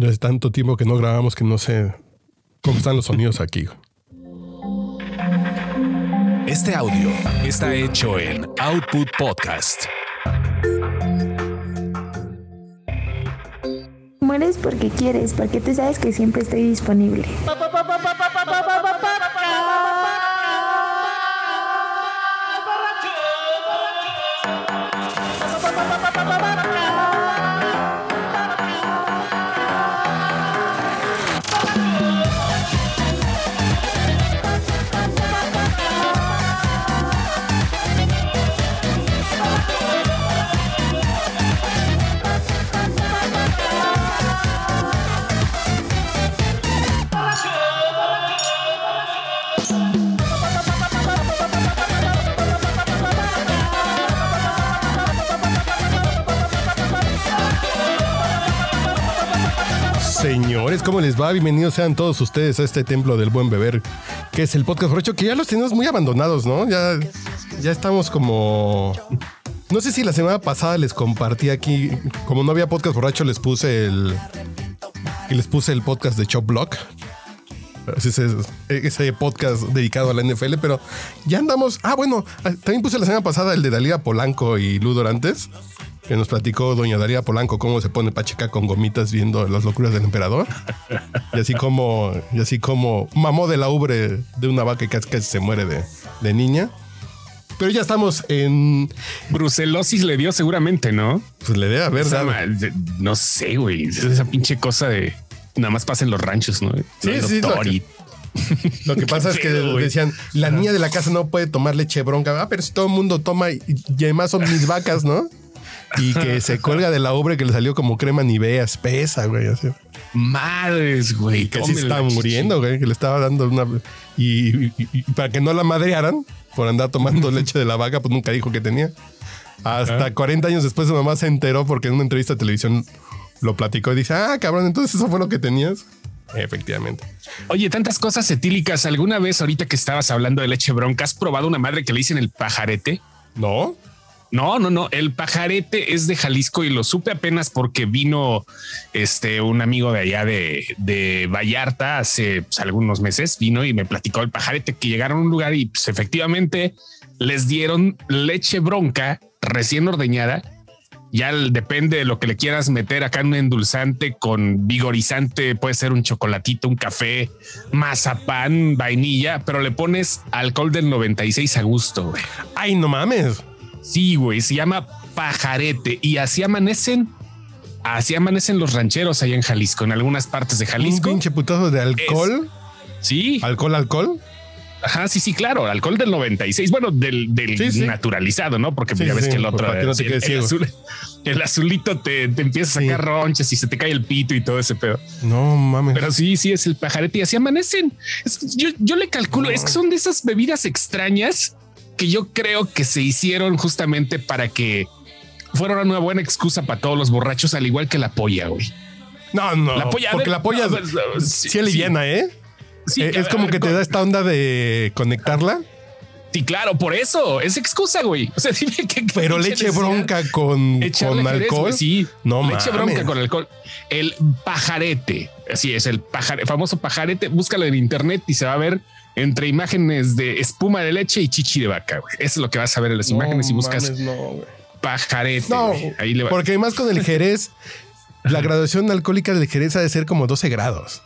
Ya es tanto tiempo que no grabamos que no sé cómo están los sonidos aquí. Este audio está hecho en Output Podcast. Mueres porque quieres, porque tú sabes que siempre estoy disponible. Señores, ¿cómo les va? Bienvenidos sean todos ustedes a este templo del buen beber, que es el podcast borracho, que ya los tenemos muy abandonados, ¿no? Ya, ya estamos como... No sé si la semana pasada les compartí aquí, como no había podcast borracho, les puse el... Y les puse el podcast de Chop Block. Ese, podcast dedicado a la NFL, pero ya andamos... Ah, bueno, también puse la semana pasada el de Dalía Polanco y Ludo antes que nos platicó doña Daría Polanco cómo se pone pacheca con gomitas viendo las locuras del emperador. Y así como, y así como mamó de la ubre de una vaca que casi se muere de, de niña. Pero ya estamos en. Brucelosis le dio seguramente, ¿no? Pues le debe haber dado. No sé, güey. Esa pinche cosa de nada más pasa en los ranchos, ¿no? Sí, sí. Lo que, lo que pasa es que decían, la niña de la casa no puede tomar leche bronca. Ah, pero si todo el mundo toma y, y además son mis vacas, ¿no? Y que se cuelga de la obra que le salió como crema nivea espesa, güey. Así. Madres, güey. Que sí estaba muriendo, güey. Que le estaba dando una. Y, para que no la madrearan por andar tomando leche de la vaca, pues nunca dijo que tenía. Hasta 40 años después su mamá se enteró porque en una entrevista de televisión lo platicó y dice, ah, cabrón, entonces eso fue lo que tenías. Efectivamente. Oye, tantas cosas etílicas. ¿Alguna vez ahorita que estabas hablando de leche bronca, has probado una madre que le dicen el pajarete? No. No, no, no. El pajarete es de Jalisco y lo supe apenas porque vino este un amigo de allá de, de Vallarta hace pues, algunos meses. Vino y me platicó el pajarete que llegaron a un lugar y pues, efectivamente les dieron leche bronca recién ordeñada. Ya depende de lo que le quieras meter acá en un endulzante con vigorizante, puede ser un chocolatito, un café, mazapán, vainilla, pero le pones alcohol del 96 a gusto. Ay, no mames. Sí, güey, se llama pajarete y así amanecen. Así amanecen los rancheros allá en Jalisco, en algunas partes de Jalisco. Un pinche putazo de alcohol. sí. ¿Alcohol, alcohol? Ajá, sí, sí, claro, alcohol del 96, bueno, del, del naturalizado, ¿no? Porque ya ves que el otro, no el, azul, el, azulito te, te empieza a sacar ronchas y se te cae el pito y todo ese pedo. No mames. Pero sí, sí, es el pajarete y así amanecen. yo, yo, le calculo, es que son de esas bebidas extrañas que yo creo que se hicieron justamente para que fuera una buena excusa para todos los borrachos, al igual que la polla, güey. No, no, la polla, porque la polla sí, aliviana, ¿eh? Sí, eh, es como que te da esta onda de conectarla. Sí, claro, por eso es excusa, güey. O sea, dime que. Pero leche bronca con, con alcohol. sí, no leche bronca con alcohol. El pajarete, así es, el famoso pajarete. Búscalo en internet y se va a ver entre imágenes de espuma de leche y chichi de vaca. Eso es lo que vas a ver en las imágenes y buscas pajarete. No, Ahí le porque además con el Jerez, la graduación alcohólica del Jerez ha de ser como 12 grados.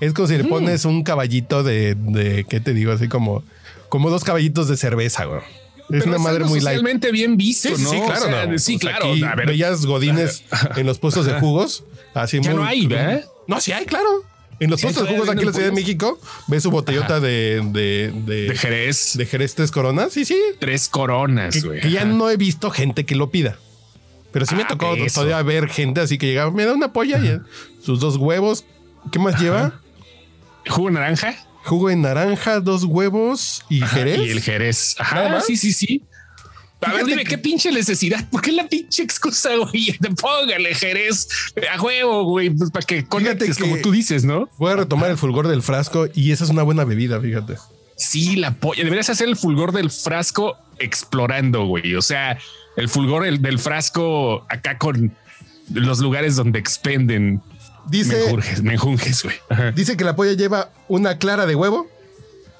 Es como si le pones un caballito de, de, ¿qué te digo? Así como, como dos caballitos de cerveza, güey. Es una madre muy light. Realmente bien visto, sí, ¿no? Sí, claro, Sí, claro. Bellas godines en los puestos de jugos. Así ya no hay, ¿verdad? No, sí hay, claro. En los de jugos aquí en la Ciudad de México, ves su botellota de, de, de, Jerez. De Jerez tres coronas. Sí, sí. Tres coronas, güey. Que, ya no he visto gente que lo pida. Pero sí me ah, tocado todavía ver gente así que llegaba, me da una polla y sus dos huevos. ¿Qué más lleva? ¿Jugo de naranja? Jugo de naranja, dos huevos y Jerez. Y el Jerez. Ajá, sí, sí, sí. A ver, dime, ¿qué pinche necesidad? ¿Por qué la pinche excusa, güey? Póngale Jerez a huevo, güey, pues para que conectes, como tú dices, ¿no? Voy a retomar el fulgor del frasco y esa es una buena bebida, fíjate. Sí, la polla. Deberías hacer el fulgor del frasco explorando, güey. O sea, el fulgor del frasco acá con los lugares donde expenden Dice, me enjunges, güey. Dice que la polla lleva una clara de huevo.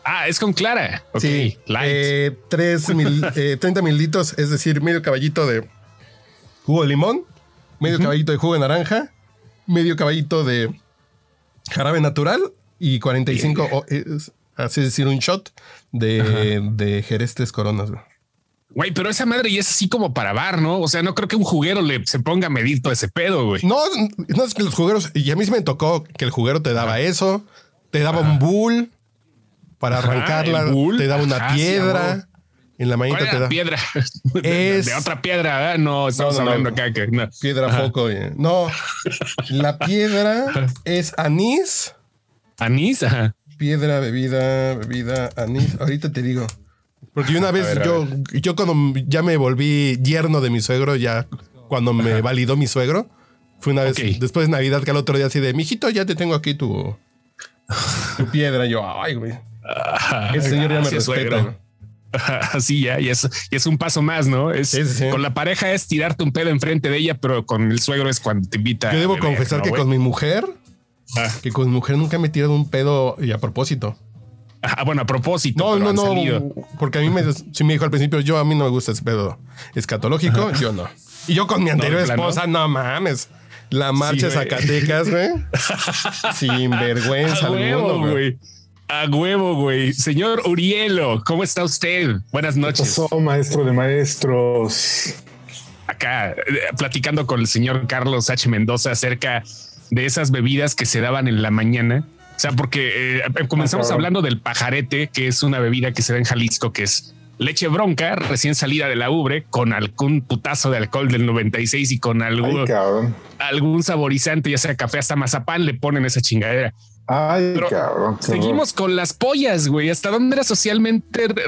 Ah, es con Clara. Ok, sí. light. eh, tres mil- eh, 30 mililitros, es decir, medio caballito de jugo de limón, medio caballito de jugo de naranja, medio caballito de jarabe natural y 45, o- es, así es decir, un shot de, de Jerez Tres Coronas. güey. Güey, pero esa madre ya es así como para bar, ¿no? O sea, no creo que un juguero le se ponga a medir todo ese pedo, güey. No, no es que los jugueros, y a mí sí me tocó que el juguero te daba eso, te daba un bull para Ajá, arrancarla, bull. te daba una Ajá, piedra, en la ¿Cuál manita te da piedra? De, Es- de otra piedra, ¿verdad? No, estamos No, no, hablando acá que no. piedra foco. eh. No, la piedra es anís, Anís, ajá. piedra, bebida, bebida, anís. Ahorita te digo. Porque una vez ver, yo, yo cuando ya me volví yerno de mi suegro, ya cuando me validó mi suegro, fue una vez después de Navidad que al otro día así de, mijito, ya te tengo aquí tu, tu piedra. Yo, ay, güey. Ajá. Ese señor ya me respeta. Así ya, y es, y es un paso más, ¿no? Es Sí, sí, sí. con la pareja es tirarte un pedo enfrente de ella, pero con el suegro es cuando te invita. Yo debo beber, confesar ¿no, que con mi mujer, Ah. que con mi mujer nunca me he tirado un pedo y a propósito. Ah, bueno, a propósito. No, no, no, salido. porque a mí me, sí me dijo al principio, yo a mí no me gusta ese pedo escatológico, yo no. Y yo con mi anterior esposa, no mames. La marcha güey. Zacatecas, güey. Sin vergüenza A huevo, alguna, güey. A huevo, güey. Señor Urielo, ¿cómo está usted? Buenas ¿Qué noches. pasó, maestro de maestros? Acá eh, platicando con el señor Carlos H. Mendoza acerca de esas bebidas que se daban en la mañana. O sea, porque eh, comenzamos Ah, cabrón. hablando del pajarete, que es una bebida que se da en Jalisco, que es leche bronca, recién salida de la ubre, con algún putazo de alcohol del 96 y con algún, algún saborizante, ya sea café hasta mazapán, le ponen esa chingadera. Ay, Pero cabrón. Seguimos con las pollas, güey. ¿Hasta dónde era socialmente re-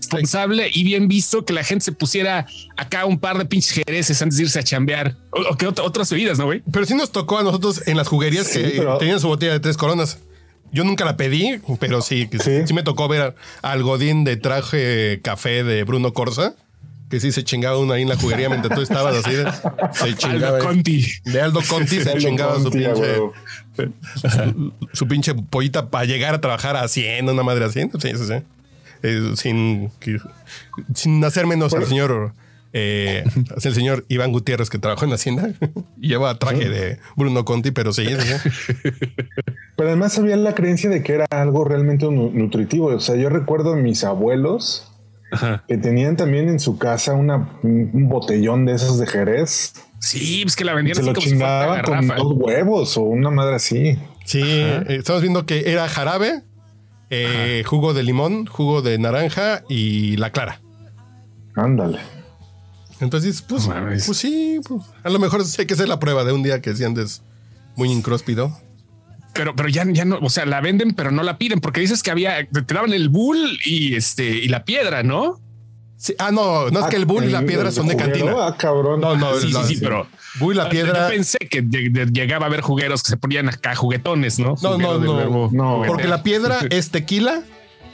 responsable y bien visto que la gente se pusiera acá un par de pinches jereces antes de irse a chambear? O, o que ot- otras bebidas, ¿no, güey? Pero sí nos tocó a nosotros en las juguerías Sí, que pero- tenían su botella de tres coronas. Yo nunca la pedí, pero sí, que sí. Sí. me tocó ver al Godín de traje café de Bruno Corsa, que sí se chingaba uno ahí en la juguería mientras tú estabas así. de- se chingaba. Aldo Conti. De Aldo Conti se Aldo chingaba su Conti, a pinche, su pinche pollita para llegar a trabajar haciendo una madre haciendo. Sí, sí, sí. Eh, sin, sin hacer menos al señor, eh, el señor Iván Gutiérrez que trabajó en Hacienda y lleva traje de Bruno Conti, pero sí. Pero además había la creencia de que era algo realmente nu- nutritivo. O sea, yo recuerdo a mis abuelos que tenían también en su casa una, un botellón de esos de Jerez. Sí, pues que la vendían Se así lo como si chingaban con dos huevos o una madre así. Sí, eh, estamos viendo que era jarabe, eh, jugo de limón, jugo de naranja y la clara. Ándale. Entonces, pues, No pues sí, pues, a lo mejor hay que hacer la prueba de un día que si andes muy incróspido. Pero, pero ya, ya no, o sea, la venden, pero no la piden porque dices que había, te daban el bull y este y la piedra, ¿no? Sí, ah, no, no es que el bull y la El- piedra son de cantina. Ah, cabrón. No, no, Sí, sí, la- sí, pero Bull y la piedra. Yo pensé que de- de- llegaba a haber jugueros que se ponían acá juguetones, ¿no? No, Juguero no, de no. verbo No. Porque la piedra es tequila,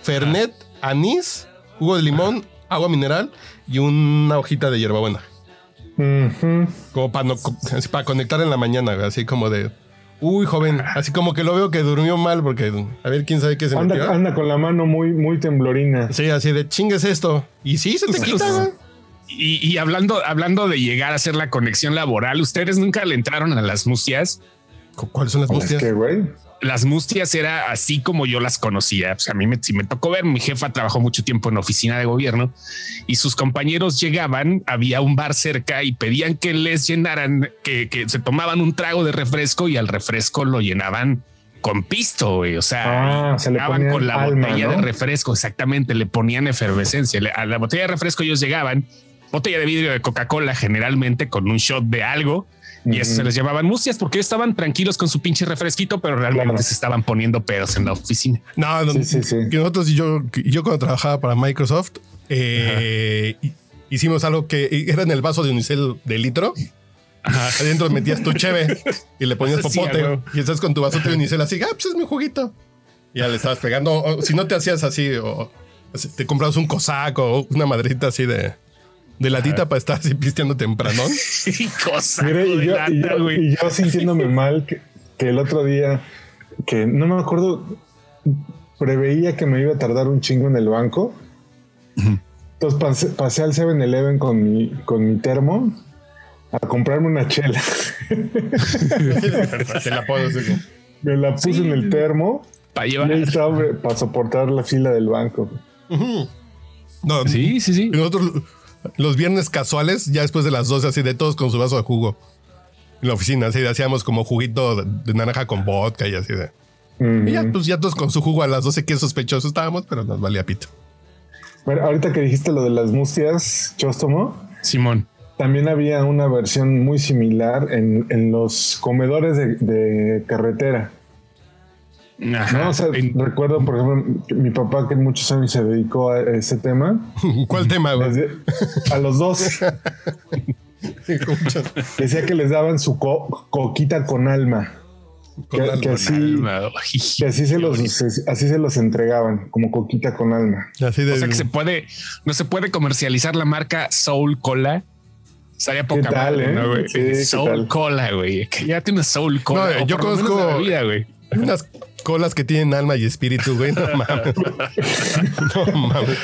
fernet, anís, jugo de limón, agua mineral y una hojita de hierbabuena. Como para, no, para conectar en la mañana, así como de. Uy, joven, así como que lo veo que durmió mal porque a ver quién sabe qué se metió. Anda, anda con la mano muy, muy temblorina. Sí, así de chingues esto. Y sí, se te quita. Y, y hablando, hablando de llegar a hacer la conexión laboral, ¿ustedes nunca le entraron a las mustias? ¿Cu- ¿Cuáles son las Es mustias? que, güey. Las mustias era así como yo las conocía. O sea, a mí me, sí me tocó ver, mi jefa trabajó mucho tiempo en oficina de gobierno y sus compañeros llegaban, había un bar cerca y pedían que les llenaran, que, que se tomaban un trago de refresco y al refresco lo llenaban con pisto, güey. O sea, Ah, se le llegaban ponían con la alma, botella ¿no? de refresco, exactamente, le ponían efervescencia. A la botella de refresco ellos llegaban, botella de vidrio de Coca-Cola generalmente con un shot de algo. Y eso se les llamaban mustias porque estaban tranquilos con su pinche refresquito, pero realmente Claro. se estaban poniendo pedos en la oficina. No, no, Sí, sí, sí. que nosotros y yo, yo cuando trabajaba para Microsoft, eh, hi- hicimos algo que era en el vaso de unicel de litro. Adentro metías tu cheve y le ponías popote. y estás con tu vaso de unicel así, ah, pues es mi juguito. Y ya le estabas pegando. O, si no te hacías así, o te comprabas un cosaco o una madrita así de, de latita para estar así pisteando temprano. Y cosa. Mire, y de yo, lata, y yo- güey. y yo sintiéndome mal que, que el otro día, que no me acuerdo, preveía que me iba a tardar un chingo en el banco. Entonces pasé, pasé al 7-Eleven con mi, con mi termo a comprarme una chela. Te la puedo decir. Me la puse en el termo Para llevar. estaba para soportar la fila del banco. No, Sí, sí, sí. Y nosotros los viernes casuales, ya después de las 12, así de todos con su vaso de jugo. En la oficina, así de, hacíamos como juguito de, de naranja con vodka y así de. Mm. Y ya, pues ya todos con su jugo a las 12, que sospechosos estábamos, pero nos valía pito. Bueno, ahorita que dijiste lo de las mustias, Chóstomo, Simón. también había una versión muy similar en, en los comedores de, de carretera. Ajá. ¿no? O sea, En- recuerdo, por ejemplo, mi papá que muchos años se dedicó a ese tema. ¿Cuál tema, güey? desde- a los dos decía que les daban su co- coquita con alma. Con que, alma. que así, Alma, ay, que así se qué los bonito. se- así se los entregaban, como coquita con alma. Así de. O sea que se puede, no se puede comercializar la marca Soul Cola. Estaría poca tal, madre, eh? ¿no, güey? Sí, ¿qué Soul tal? Cola, güey. Ya tiene Soul Cola. No, yo conozco- de bebida, güey. Unas colas que tienen alma y espíritu, güey. No mames. No mames.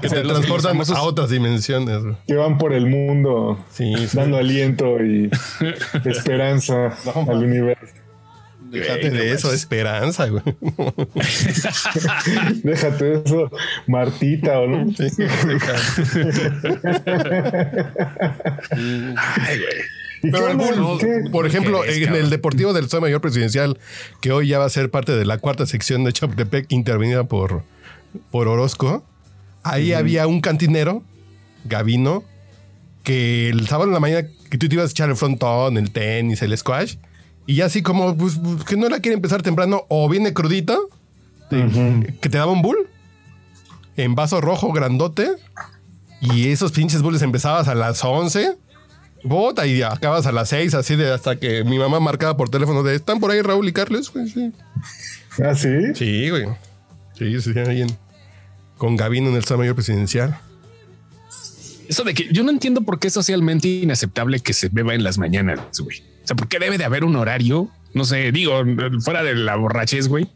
Que sea, te los- transportan famosos- a otras dimensiones. güey. Que van por el mundo Sí, sí. dando aliento y esperanza al universo. Déjate de eso, esperanza, güey. Déjate eso, Martita, ¿o no? Sí, Ay, güey. ¿Y Pero ¿Qué? por ejemplo, ¿Qué es, en cabrón? el Deportivo del Estado Mayor Presidencial, que hoy ya va a ser parte de la cuarta sección de Chapultepec, intervenida por, por Orozco, ahí había un cantinero, Gavino, que el sábado en la mañana que tú te ibas a echar el frontón, el tenis, el squash, y ya así como pues, que no la quiere empezar temprano, o viene crudito, que te daba un bull en vaso rojo grandote, y esos pinches bulls empezabas a las 11 Bota y acabas a las seis, así de hasta que mi mamá marcaba por teléfono de ¿están por ahí Raúl y Carles? güey?" Sí, ¿Ah, sí? sí, güey. Sí, sí, ahí en- con Gavino en el Estado Mayor Presidencial. Eso de que yo no entiendo por qué es socialmente inaceptable que se beba en las mañanas, güey. O sea, ¿por qué debe de haber un horario? No sé, digo, fuera de la borrachez, güey.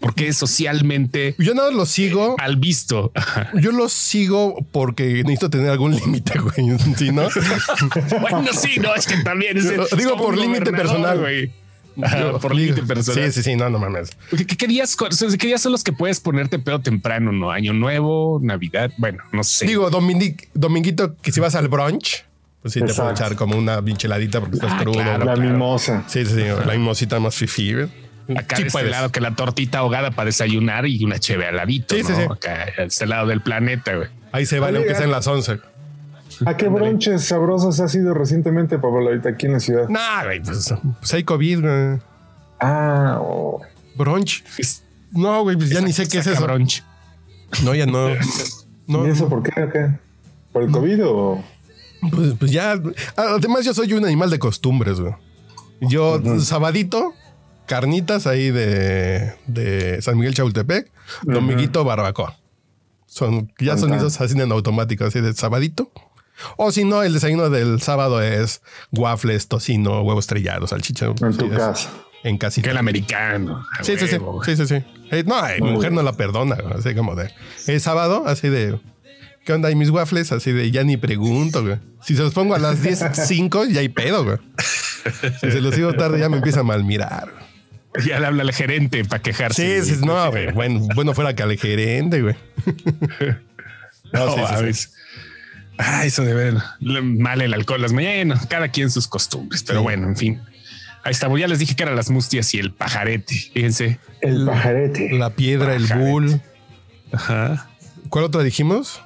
¿Por qué es socialmente Yo nada lo sigo. mal visto? Ajá. Yo lo sigo porque necesito tener algún límite, güey. ¿Sí, no? bueno, sí, no, es que también es, Digo, es como por límite personal. güey. Yo por digo- límite personal. Sí, sí, sí, no, no mames. ¿Qué, qué- qué días, o sea, qué días son los que puedes ponerte pedo temprano? No, año nuevo, Navidad. Bueno, no sé. Digo, domini- dominguito, que si vas al brunch, pues sí te puedo echar como una pincheladita porque estás Ah, crudo. claro. La mimosa. Sí, sí, sí, la mimosita más fifi, güey. Acá Sí de este puedes. lado que la tortita ahogada para desayunar y una cheve al ladito. Sí, ¿no? sí. Acá, este lado del planeta, güey. Ahí se vale, aunque sean las 11. ¿A qué bronches sabrosos has ido recientemente, Pablo, ahorita aquí en la ciudad? Nah, güey, pues, pues hay COVID, güey. Ah, oh. Brunch. Es- No, güey, pues ya ni sé qué es eso. brunch. No, ya no. No, ¿y eso por qué? ¿O qué? ¿Por el COVID o...? pues, pues ya. Además, yo soy un animal de costumbres, güey. Yo, sabadito, carnitas ahí de, de San Miguel Chapultepec, dominguito, barbacoa. Son, ya son esos así en automático, así de sabadito. O si no, el desayuno del sábado es waffles, tocino, huevos estrellados, salchicha. En Sí, tu es- casa. En casi. Que el americano. Sí, sí, sí, sí, sí, sí. Eh, no, eh, mi mujer no la perdona, así como de. Es sábado, así de. ¿Qué onda? ¿Y mis waffles? Así de ya ni pregunto, güey. Si se los pongo a las 10.05, ya hay pedo, güey. Si se los digo tarde, ya me empieza a mal mirar. Ya le habla al gerente para quejarse. Sí, sí, no, güey. Bueno, bueno fuera que al gerente, güey. No, No, sí. Ah, eso de ver mal el alcohol. Las mañanas, cada quien sus costumbres. Pero Sí. bueno, en fin. Ahí está. Ya les dije que eran las mustias y el pajarete. Fíjense. El pajarete. La piedra, el bull. Ajá. ¿Cuál otra dijimos?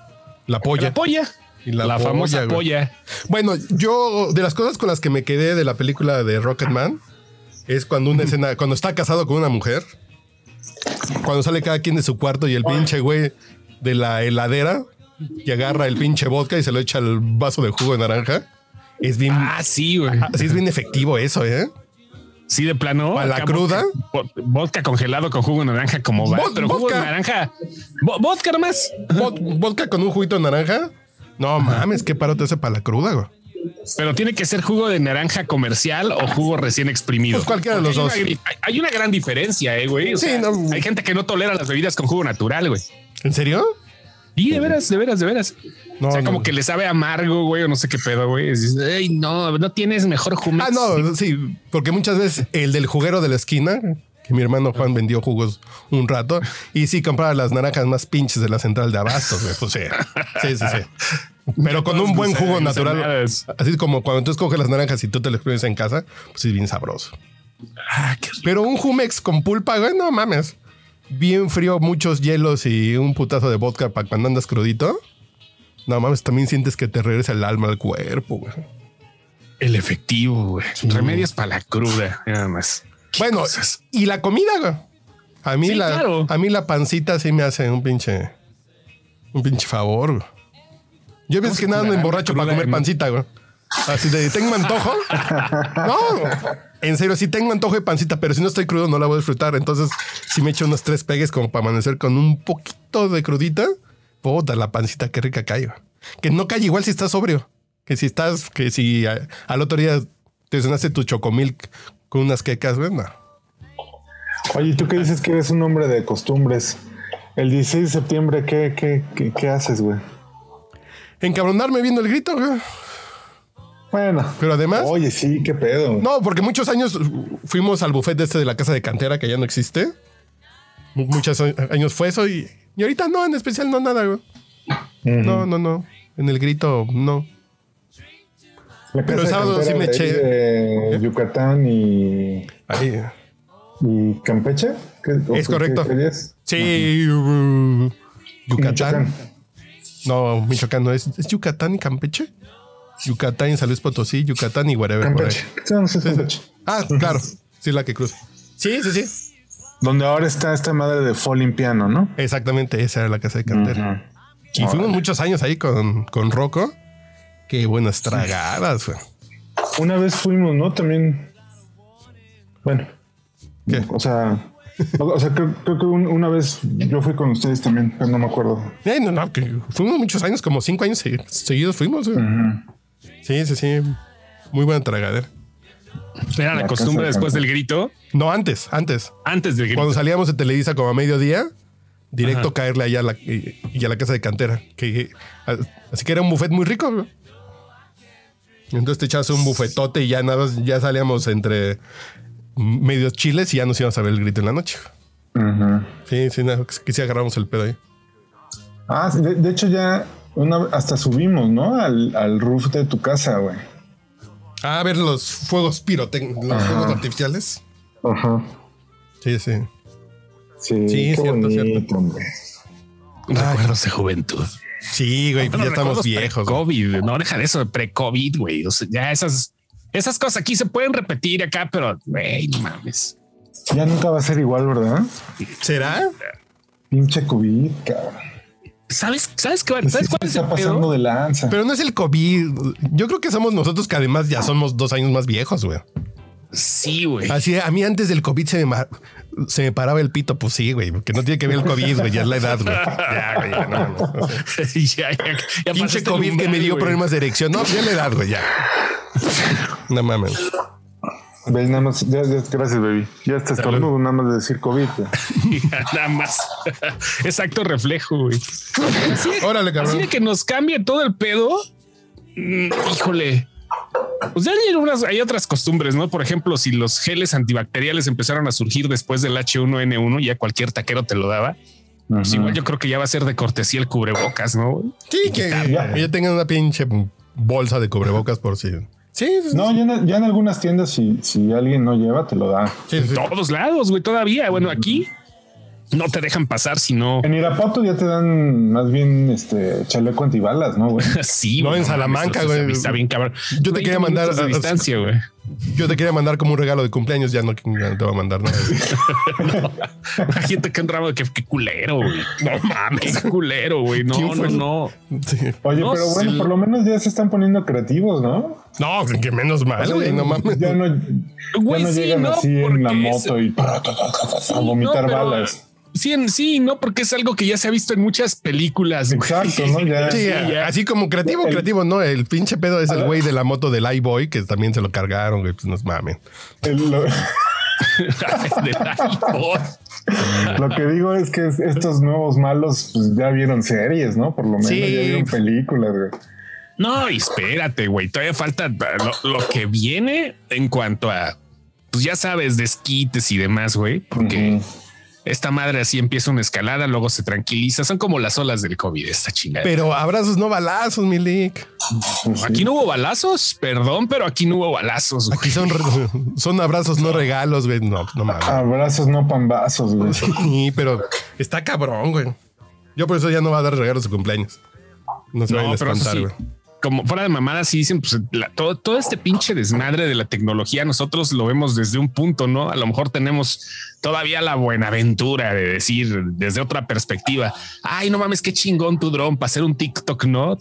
La polla. La polla. Y la La, polla, famosa güey. polla. Bueno, yo de las cosas con las que me quedé de la película de Rocketman es cuando una escena, cuando está casado con una mujer, cuando sale cada quien de su cuarto y el pinche güey de la heladera y agarra el pinche vodka y se lo echa al vaso de jugo de naranja. Es bien, Ah, sí, güey. sí es bien efectivo eso, ¿eh? Sí, de plano. ¿Para la cruda? Vodka, vodka congelado con jugo de naranja, como va. Pero jugo de naranja. Vo- vodka nomás. Vod- vodka con un juguito de naranja. No mames, qué paro te hace para la cruda, güey. Pero tiene que ser jugo de naranja comercial o jugo recién exprimido. Pues cualquiera de los dos. Hay una, hay- hay una gran diferencia, eh, güey. O Sí, sea, no. Hay gente que no tolera las bebidas con jugo natural, güey. ¿En serio? Y de veras, de veras, de veras. No, o sea, no. como que le sabe amargo, güey, o no sé qué pedo, güey. Ay, no, no tienes mejor jumex. Ah, no, sí, porque muchas veces el del juguero de la esquina, que mi hermano Juan vendió jugos un rato, y sí compraba las naranjas más pinches de la central de abastos, güey. Pues sí, sí, sí, sí. Pero con un buen jugo natural, así como cuando tú escoges las naranjas y tú te las exprimes en casa, pues es bien sabroso. Ah, qué. Pero un Jumex con pulpa, güey, no mames. Bien frío, muchos hielos y un putazo de vodka para cuando andas crudito. No mames, también sientes que te regresa el alma al cuerpo, güey. El efectivo, güey. Remedios para la cruda, nada más. Bueno, cosas. y la comida, güey. A mí Sí, la, claro. a mí la pancita sí me hace un pinche, un pinche favor. güey. Yo ves que nada me emborracho para comer pancita, güey. Así de, tengo antojo. No, en serio, sí tengo antojo de pancita, pero si no estoy crudo no la voy a disfrutar. Entonces, si me echo unos tres pegues como para amanecer con un poquito de crudita, puta, la pancita, qué rica cae. güey. Que no cae igual si estás sobrio. Que si estás, que si a- al otro día te sonaste tu chocomilk con unas quecas, güey, no. Oye, ¿tú qué dices que eres un hombre de costumbres? El 16 de septiembre, ¿qué, qué, qué, qué haces, güey? Encabronarme viendo el grito, güey. Bueno. Pero además- Oye, sí, qué pedo. No, porque muchos años fuimos al buffet este de la casa de cantera que ya no existe. Mu- Muchos años fue eso y, y ahorita no, en especial no nada, güey. No, no, no. En el grito, no. La pero de sábado sí me de eché- de Yucatán y, Ahí. y Campeche. ¿Qué- o Es correcto. qué es? Sí, uh, Yucatán. No, Michoacán no es. ¿Es Yucatán y Campeche? Yucatán y San Luis Potosí, Yucatán y whatever. Campeche. No, no sé, Campeche. Ah, claro. Sí, la que cruza. Sí, sí, sí. Donde ahora está esta madre de Falling Piano, ¿no? Exactamente, esa era la casa de cantera. Y fuimos muchos años ahí con, con Rocco. Qué buenas tragadas, güey. Una vez fuimos, ¿no? También. Bueno. ¿Qué? O sea. O sea, creo, creo que un- una vez yo fui con ustedes también, pero no me acuerdo. Eh, no, no, que fuimos muchos años, como cinco años se- seguidos fuimos. güey. Sí, sí, sí. Muy buena tragadera. Era la La costumbre después del grito, No, antes, antes. antes del grito. Cuando salíamos de Televisa como a mediodía, directo caerle allá a la, y, y a la casa de cantera. Que, así que era un buffet muy rico. güey. Entonces te echabas un bufetote y ya nada, más- ya salíamos entre medios chiles y ya nos íbamos a ver el grito en la noche. Sí, sí, no, que sí agarramos el pedo ahí. Ah, de, de hecho ya una, hasta subimos, ¿no? Al, al roof de tu casa, güey. Ah, a ver los fuegos pirotécnicos, los fuegos artificiales. Ajá. Sí, sí. Sí, Sí, qué cierto, bonito, cierto. hombre. Recuerdos de juventud. Sí, güey, ya estamos viejos. güey. Pre-COVID, no deja de eso, pre-COVID, güey. O sea, ya esas, esas cosas aquí se pueden repetir acá, pero güey, no mames. Ya nunca va a ser igual, ¿verdad? ¿Será? Pinche COVID, cabrón. ¿Sabes? ¿Sabes qué? ¿Sabes sí cuál se es el está pasando pedo? de lanza. Pero no es el COVID. Yo creo que somos nosotros que además ya somos dos años más viejos, güey. Sí, güey. Así, a mí antes del COVID se me, se me paraba el pito, pues sí, güey, porque no tiene que ver el COVID, güey, ya es la edad, güey. Ya, güey, ya, no, ya, ya, ya Pinche COVID que me dio güey. problemas de erección. No, ya es la edad, güey, ya. No mames. Ves, nada más, ya, ya- gracias, baby. Ya está estornudo, nada más de decir COVID. güey. Nada más. Exacto reflejo, güey. Así de- Órale, Así cabrón. de que nos cambie todo el pedo. mm, híjole. Pues ya hay, unas, hay otras costumbres, ¿no? Por ejemplo, si los geles antibacteriales empezaron a surgir después del H1N1, ya cualquier taquero te lo daba. Pues igual yo creo que ya va a ser de cortesía el cubrebocas, ¿no? Sí, que Ya. ya tengan una pinche bolsa de cubrebocas por si. Sí, sí, No, ya en, ya en algunas tiendas, si, si alguien no lleva, te lo da. sí, sí. Todos lados, güey, todavía. Bueno, aquí no te dejan pasar si no. En Irapuato ya te dan más bien este chaleco antibalas, ¿no, güey? Sí, No, güey, en Salamanca, güey. Está bien, cabrón. Yo te 20 quería mandar a- distancia, güey. Yo te quería mandar como un regalo de cumpleaños, ya no, ya no te voy a mandar nada. Imagínate que un ramo de que, qué culero, güey. No mames, qué culero, güey. No, ¿Quién no, no. Sí. Oye, No pero bueno, por lo menos ya se están poniendo creativos, ¿no? No, que menos O mal, sea, güey, ya, no mames. ya no, ya no sí, llegan no, así en la moto y a vomitar no, pero- balas. Sí, sí, no, porque es algo que ya se ha visto en muchas películas. Exacto, ¿no? Ya. Sí, ya. así como creativo, creativo, ¿no? El pinche pedo es el güey de la moto del iBoy, que también se lo cargaron, güey. Pues nos mamen. El- lo, que digo es que es- estos nuevos malos pues, ya vieron series, ¿no? Por lo menos Sí. ya vieron películas, güey. No, espérate, güey. Todavía falta lo, lo que viene en cuanto a, pues ya sabes, desquites y demás, güey. Porque. Esta madre así empieza una escalada, luego se tranquiliza. Son como las olas del COVID, esta chingada. Pero abrazos, no balazos, Milik. Aquí no hubo balazos, perdón, pero aquí no hubo balazos. güey. Aquí son, son abrazos, no regalos, güey. No, no mames. Abrazos, no pambazos, güey. Sí, pero está cabrón, güey. Yo por eso ya no va a dar regalos de cumpleaños. No se No, vayan a espantar, sí. güey. Como fuera de mamadas, sí dicen, pues la- todo, todo este pinche desmadre de la tecnología, nosotros lo vemos desde un punto, ¿no? A lo mejor tenemos todavía la buenaventura de decir desde otra perspectiva, ay, no mames, qué chingón tu dron para hacer un TikTok, ¿no?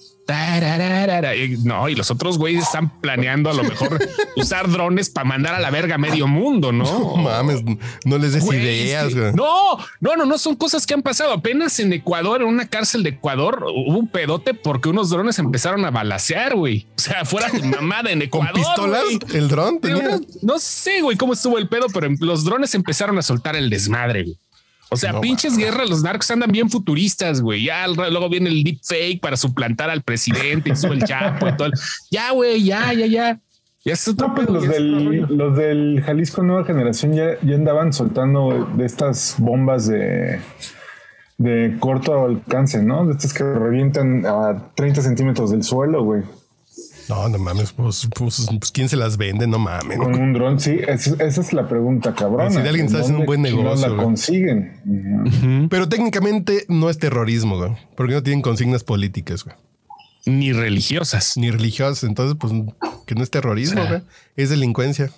Y No, y los otros güeyes están planeando a lo mejor usar drones para mandar a la verga a medio mundo, ¿no? No mames, no les des Güey, ideas, güey. No, no, no, no son cosas que han pasado. Apenas en Ecuador, en una cárcel de Ecuador, hubo un pedote porque unos drones empezaron a balasear, güey. O sea, fuera de mamada en ¿Con Ecuador. pistolas? güey. ¿El dron tenía? No, no sé, güey, cómo estuvo el pedo, pero los drones empezaron a soltar el desmadre, güey. O sea, No pinches guerras, los narcos andan bien futuristas, güey. Ya luego viene el deepfake para suplantar al presidente y sube el chapo y todo. el- Ya, güey, ya, ya, ya. Ya es otro No, pues los del, los del Jalisco Nueva Generación ya, ya andaban soltando de estas bombas de, de corto alcance, ¿no? De estas que revientan a 30 centímetros del suelo, güey. No, no mames, pues, pues, pues, ¿quién se las vende? No mames. Con un dron, sí, es- esa es la pregunta, cabrón. Si alguien está haciendo un buen negocio, la güey. consiguen. Pero técnicamente no es terrorismo, güey. Porque no tienen consignas políticas, güey. Ni religiosas. Ni religiosas. Entonces, pues, que no es terrorismo, güey. Es delincuencia.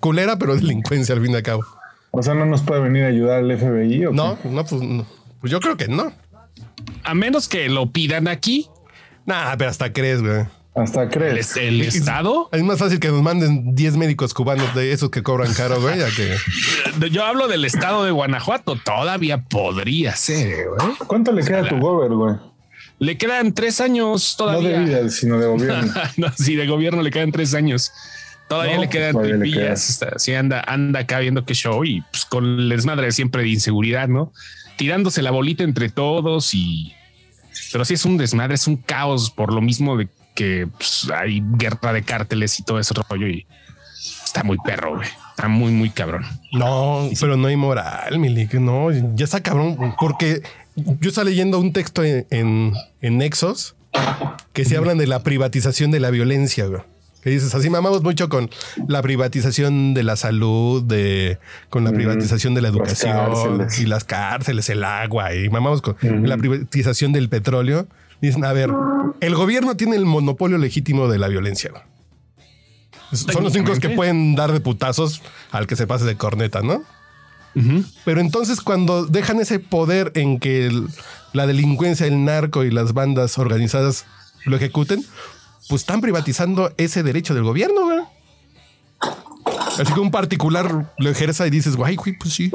Culera, pero delincuencia al fin y al cabo. O sea, no nos puede venir a ayudar el FBI. ¿o qué? No, no, pues, no. Pues yo creo que no. A menos que lo pidan aquí, Nah, pero hasta crees, güey. Hasta crees. el Estado. Es más fácil que nos manden 10 médicos cubanos de esos que cobran caro, güey, que... Yo hablo del Estado de Guanajuato. Todavía podría ser, güey. ¿Cuánto le queda a tu gober, güey? Le quedan tres años No todavía. de vida, sino de gobierno. no, sí, de gobierno le quedan tres años. Todavía No, le quedan todavía le tripillas. Sí, anda, anda acá viendo qué show y pues, con el desmadre de siempre de inseguridad, ¿no? Tirándose la bolita entre todos y. Pero sí es un desmadre, es un caos por lo mismo de que pues, hay guerra de cárteles y todo ese rollo y está muy perro, güey. Está muy, muy cabrón. No, pero no hay moral, Milik. No, ya está cabrón. Porque yo estaba leyendo un texto en, en, en Nexos que se hablan de la privatización de la violencia, güey. Que dices, así mamamos mucho con la privatización de la salud, de, con la privatización de la educación y las cárceles, el agua, y mamamos con la privatización del petróleo. Dicen, a ver, el gobierno tiene el monopolio legítimo de la violencia. Son los únicos que pueden dar de putazos al que se pase de corneta, ¿no? Pero entonces cuando dejan ese poder en que el- la delincuencia, el narco y las bandas organizadas lo ejecuten, pues están privatizando ese derecho del gobierno. Así que un particular lo ejerza y dices, guay, güey, pues sí,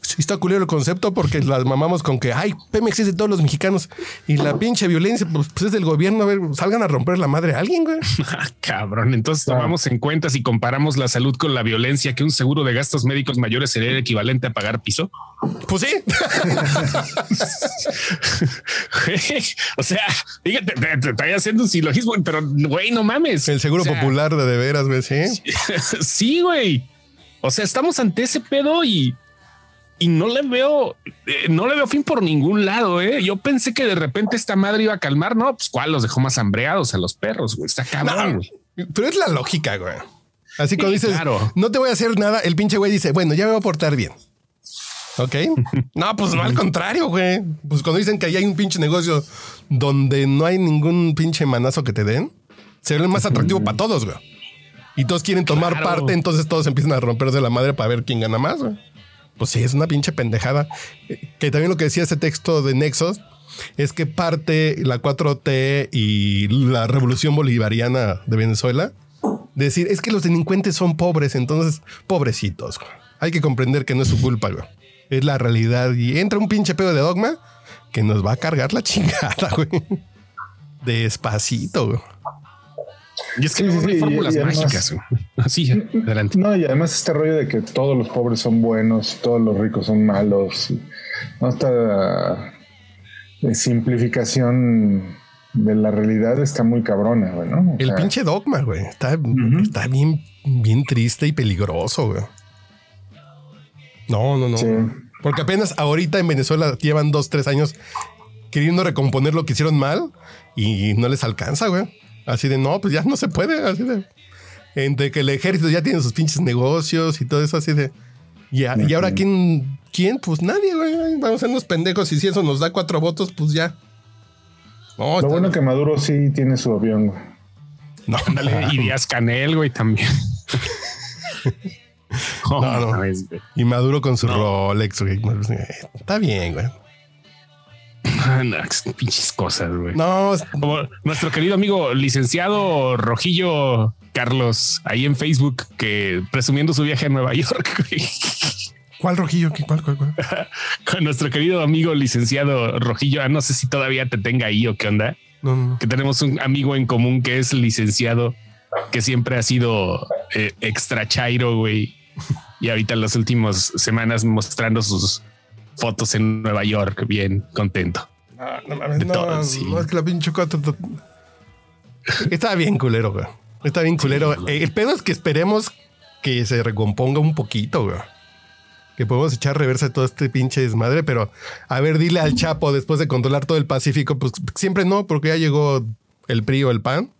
sí está culero el concepto porque las mamamos con que, ay, Pemex es de todos los mexicanos y la pinche violencia, pues, pues es del gobierno, a ver, salgan a romper la madre a alguien, güey. Ah, cabrón. Entonces tomamos en cuenta si comparamos la salud con la violencia, que un seguro de gastos médicos mayores sería el equivalente a pagar piso. Pues sí. o sea, fíjate, te, te estoy haciendo un silogismo, pero güey, no mames. El seguro O sea, popular de de veras, güey, sí. sí, güey. O sea, estamos ante ese pedo y, y no le veo, eh, no le veo fin por ningún lado. Eh. Yo pensé que de repente esta madre iba a calmar. No, pues cuál los dejó más hambreados a los perros. Güey, está cabrón. No, pero es la lógica, güey. Así Sí, dices, claro. no te voy a hacer nada, el pinche güey dice, bueno, ya me voy a portar bien. Ok. No, pues no al contrario, güey. Pues cuando dicen que ahí hay un pinche negocio donde no hay ningún pinche manazo que te den, se ve más atractivo para todos, güey. Y todos quieren tomar Claro. parte, entonces todos empiezan a romperse la madre para ver quién gana más, güey. Pues sí, es una pinche pendejada. Que también lo que decía ese texto de Nexos es que parte la 4T y la revolución bolivariana de Venezuela. Decir, es que los delincuentes son pobres, entonces, pobrecitos. güey. Hay que comprender que no es su culpa, güey. Es la realidad. Y entra un pinche pedo de dogma que nos va a cargar la chingada, güey. Despacito, güey. Y es que Sí, no sí, hay fórmulas mágicas. Así, adelante. No, y además este rollo de que todos los pobres son buenos, todos los ricos son malos. ¿no? Esta eh, simplificación de la realidad está muy cabrona, güey, ¿no? O El sea, pinche dogma, güey. Está, está bien, bien triste y peligroso, güey. No, no, no. Sí. Porque apenas ahorita en Venezuela llevan dos, tres años queriendo recomponer lo que hicieron mal y no les alcanza, güey. Así de no, pues ya no se puede. Así de entre que el ejército ya tiene sus pinches negocios y todo eso, así de. Y, a- y ahora, ¿quién? ¿Quién? Pues nadie, güey. Vamos a ser unos pendejos. Y si eso nos da cuatro votos, pues ya. No, Lo está- bueno que Maduro sí tiene su avión, güey. no, Ándale, y Díaz Canel, güey, también. Oh, No, no. mames, güey. Y Maduro con su Rolex, güey. Está bien, güey. No, pinches cosas, güey. No, Como nuestro querido amigo licenciado Rojillo Carlos, ahí en Facebook, que presumiendo su viaje a Nueva York, güey. ¿cuál rojillo? ¿Qué- ¿Cuál, cuál, cuál? Con nuestro querido amigo licenciado Rojillo. Ah, no sé si todavía te tenga ahí o qué onda. No, no, no. Que tenemos un amigo en común que es licenciado, que siempre ha sido eh, extra chairo, güey. Y ahorita en las últimas semanas mostrando sus fotos en Nueva York, bien contento. No, no mames, De no, todo, sí. no, es que la pinche cuatro. Está bien culero, güey. Está bien culero. Eh, El pedo es que esperemos que se recomponga un poquito, güey. Que podemos echar reversa de todo este pinche desmadre, pero a ver, dile al Chapo después de controlar todo el Pacífico, pues siempre no, porque ya llegó el PRI o el PAN.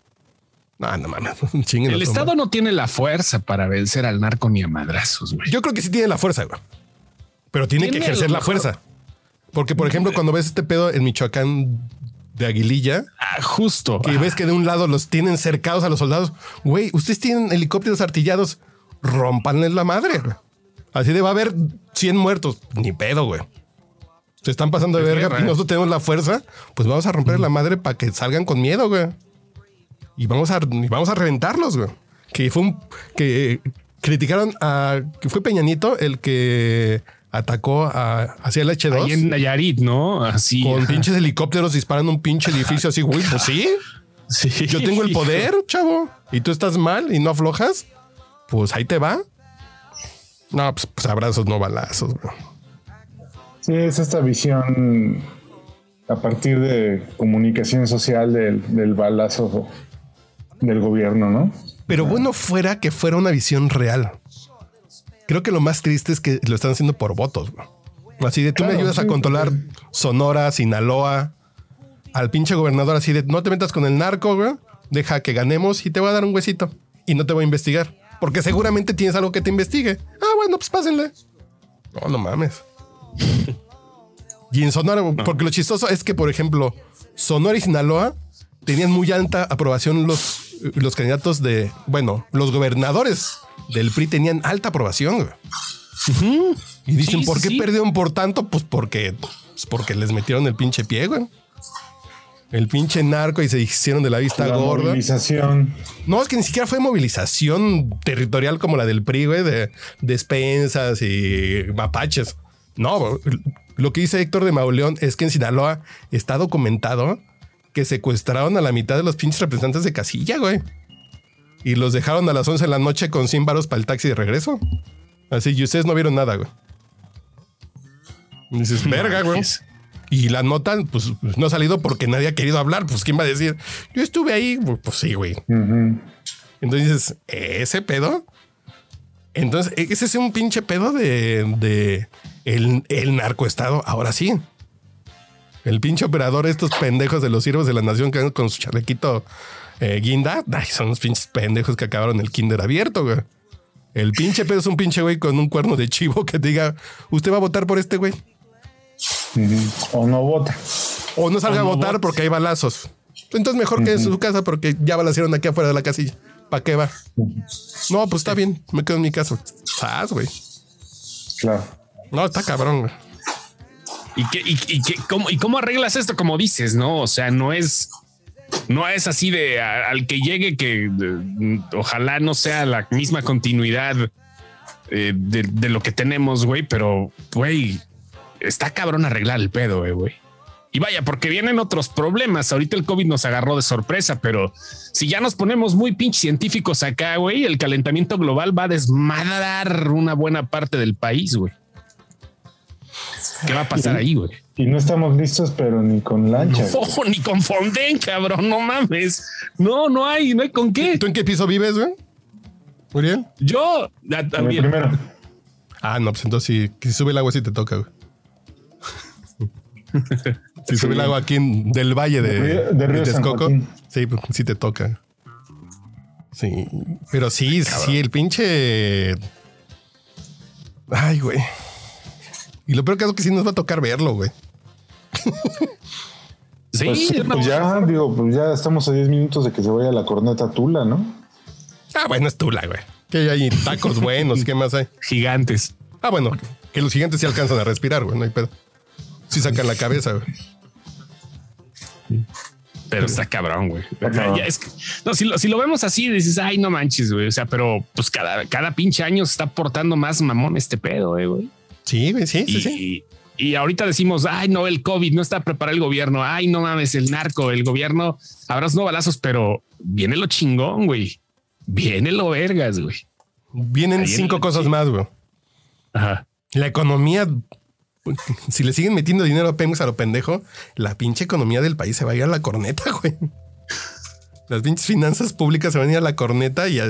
No, no mames, El Estado no tiene la fuerza para vencer al narco ni a madrazos, güey. Yo creo que sí tiene la fuerza, güey. Pero tiene, que ejercer la mejor- fuerza. Porque, por ejemplo, cuando ves este pedo en Michoacán de Aguililla, Ah, justo. que Ah, ves que de un lado los tienen cercados a los soldados. Güey, ustedes tienen helicópteros artillados, rompanles la madre. güey. Así de va a haber 100 muertos. Ni pedo, güey. Se están pasando de Es verga guerra. y nosotros tenemos la fuerza. Pues vamos a romper la madre para que salgan con miedo, güey. Y vamos a, y vamos a reventarlos, güey. Que fue un. que eh, criticaron a. que fue Peñanito el que atacó a, hacia el H2 ahí en Nayarit, ¿no? Así. con ajá. pinches helicópteros disparando un pinche edificio así, güey. Pues sí. Sí. Yo tengo el poder, chavo. Y tú estás mal y no aflojas. Pues ahí te va. No, pues, pues abrazos, no balazos. güey. Sí, es esta visión a partir de comunicación social del, del balazo del gobierno, ¿no? Pero bueno fuera que fuera una visión real. Creo que lo más triste es que lo están haciendo por votos. güey. Así de tú me ayudas a sí, controlar Sonora, Sinaloa, al pinche gobernador así de no te metas con el narco, güey. Deja que ganemos y te voy a dar un huesito y no te voy a investigar. Porque seguramente tienes algo que te investigue. Ah, bueno, pues pásenle. No, no mames. Y en Sonora, porque lo chistoso es que, por ejemplo, Sonora y Sinaloa tenían muy alta aprobación los, los candidatos de, bueno, los gobernadores del PRI tenían alta aprobación. güey. Y dicen, Sí, ¿por qué sí. perdieron por tanto? Pues porque, pues porque les metieron el pinche pie, güey. El pinche narco y se hicieron de la vista La gorda. movilización. No, es que ni siquiera fue movilización territorial como la del PRI, güey, de despensas y mapaches. No, lo que dice Héctor de Mauleón es que en Sinaloa está documentado que secuestraron a la mitad de los pinches representantes de casilla, güey. Y los dejaron a las 11 de la noche con 100 varos para el taxi de regreso. Así, y ustedes no vieron nada, güey. Y dices, verga, güey. Y la nota, pues no ha salido porque nadie ha querido hablar. Pues, ¿quién va a decir? Yo estuve ahí. Pues sí, güey. Ujú. Entonces dices, ¿ese pedo? Entonces, ese es un pinche pedo de, de el, el narcoestado. Ahora sí. El pinche operador, estos pendejos de los siervos de la nación que andan con su chalequito eh, guinda. Ay, son los pinches pendejos que acabaron el kinder abierto, güey. El pinche pedo es un pinche güey con un cuerno de chivo que te diga, ¿usted va a votar por este güey? O no vota. O no salga O no a votar votes. porque hay balazos. Entonces mejor que en su casa porque ya balacieron aquí afuera de la casilla. ¿Para qué va? No, pues está bien. Me quedo en mi casa. Sas, güey. Claro. No, está cabrón, güey. ¿Y, y, cómo, ¿Y cómo arreglas esto? Como dices, no? O sea, no es, no es así de al que llegue que ojalá no sea la misma continuidad eh, de, de lo que tenemos, güey, pero, güey, está cabrón arreglar el pedo, eh, güey. Y vaya, porque vienen otros problemas. Ahorita el COVID nos agarró de sorpresa, pero si ya nos ponemos muy pinches científicos acá, güey, el calentamiento global va a desmadrar una buena parte del país, güey. ¿Qué va a pasar ahí, güey? Y no estamos listos, pero ni con lancha. No, ni con Fonden, cabrón, no mames. No, no hay, no hay con qué. ¿Tú en qué piso vives, güey? Muriel. Yo ya, En el también. primero. Ah, no, pues entonces si, si sube el agua sí te toca, güey. si sube el agua aquí en- del valle de, De Río- de Río Texcoco, sí, pues, sí te toca. Sí, pero sí, sí, el pinche... Ay, güey. Y lo peor que es que sí nos va a tocar verlo, güey. Sí, Pues, no, pues ya, digo, pues ya estamos a 10 minutos de que se vaya la corneta Tula, ¿no? Ah, bueno, es Tula, güey. Que hay tacos buenos, ¿qué más hay? gigantes. Ah, bueno, que los gigantes sí alcanzan a respirar, güey, no hay pedo. Sí sacan la cabeza, güey. Pero está cabrón, güey. cabrón. Ya es que- no, si lo, si lo vemos así, dices, ay, no manches, güey. O sea, pero pues cada, cada pinche año se está portando más mamón este pedo, eh, güey. Sí, sí, sí, Y, sí. y ahorita decimos, ay, no, el COVID no está preparado el gobierno. Ay, no mames, el narco, el gobierno, habrás no balazos, pero viene lo chingón, güey. Viene lo vergas, güey. Vienen ahí cinco el- cosas más, güey. Ajá. La economía, si le siguen metiendo dinero a Pemex a lo pendejo, la pinche economía del país se va a ir a la corneta, güey. Las pinches finanzas públicas se van a ir a la corneta y a-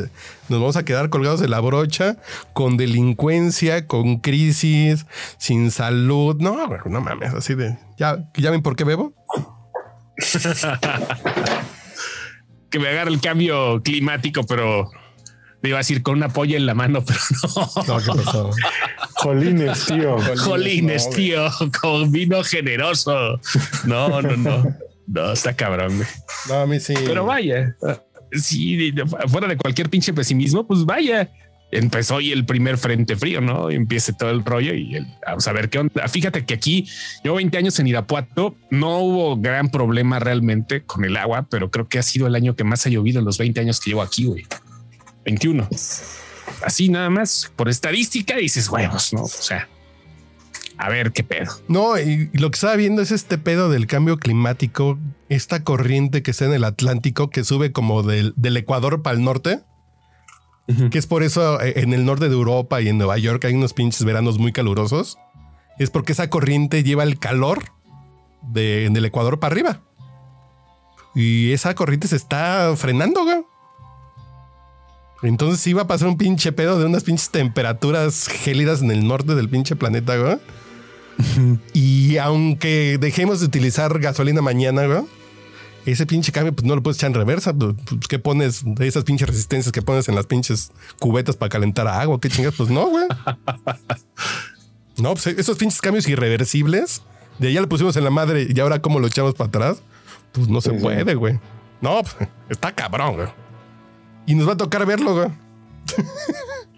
nos vamos a quedar colgados de la brocha con delincuencia, con crisis, sin salud. No, no mames, así de... ¿Ya, ¿Ya ven por qué bebo? Que me agarre el cambio climático, pero me iba a decir con una polla en la mano, pero no. No, ¿qué pasó? Jolines, tío. Jolines, no, tío, con vino generoso. No, no, no. No, está cabrón, güey. No, a mí sí. Pero vaya, sí, fuera de cualquier pinche pesimismo, pues vaya. Empezó hoy el primer frente frío, ¿no? Y empieza todo el rollo y el, vamos a ver qué onda. Fíjate que aquí, yo 20 años en Irapuato, no hubo gran problema realmente con el agua, pero creo que ha sido el año que más ha llovido en los 20 años que llevo aquí, güey. 21. Así nada más, por estadística dices huevos, ¿no? O sea, a ver qué pedo. No, y, lo que estaba viendo es este pedo del cambio climático, esta corriente que está en el Atlántico que sube como del, del Ecuador para el norte, que es por eso eh, en el norte de Europa y en Nueva York hay unos pinches veranos muy calurosos. Es porque esa corriente lleva el calor de, del Ecuador para arriba. Y esa corriente se está frenando, güey. Entonces sí va a pasar un pinche pedo de unas pinches temperaturas gélidas en el norte del pinche planeta, güey. Y aunque dejemos de utilizar gasolina mañana, güey, ese pinche cambio, pues no lo puedes echar en reversa. Pues, ¿Qué pones de esas pinches resistencias que pones en las pinches cubetas para calentar agua? ¿Qué chingas? Pues no, güey. No, pues esos pinches cambios irreversibles, de allá le pusimos en la madre y ahora cómo lo echamos para atrás, pues no se Sí, sí. puede, güey. No, pues, está cabrón, güey. Y nos va a tocar verlo, güey.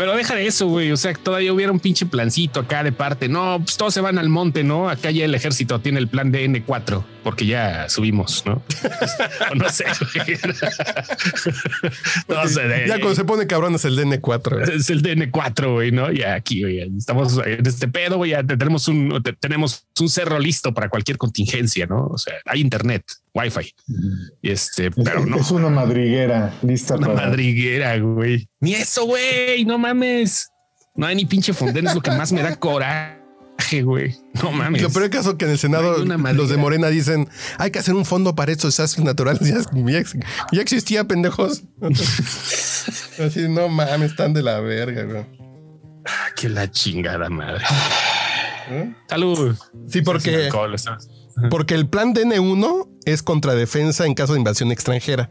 Pero deja de eso, güey. O sea, todavía hubiera un pinche plancito acá de parte. No, pues todos se van al monte, ¿no? Acá ya el ejército tiene el plan de N4 porque ya subimos, ¿no? O no sé, güey. no sé, de- Ya cuando se pone cabrón es el DN4. güey. es el DN4, güey, ¿no? Ya aquí, güey, estamos en este pedo, güey, ya tenemos un, te- tenemos un cerro listo para cualquier contingencia, ¿no? O sea, hay internet, wifi, y este, pero no, Es una madriguera lista una para. madriguera, güey. Ni eso, güey, no mames. No hay ni pinche fondén, es lo que más me da coraje, güey. No mames. lo peor caso que en el Senado los de Morena dicen hay que hacer un fondo para estos desastres naturales. Ya, ya- existía, pendejos. Así, no mames, están de la verga, güey. Ah, que la chingada madre. ¿Eh? Salud. Sí, porque, porque el plan DN1 es contra defensa en caso de invasión extranjera.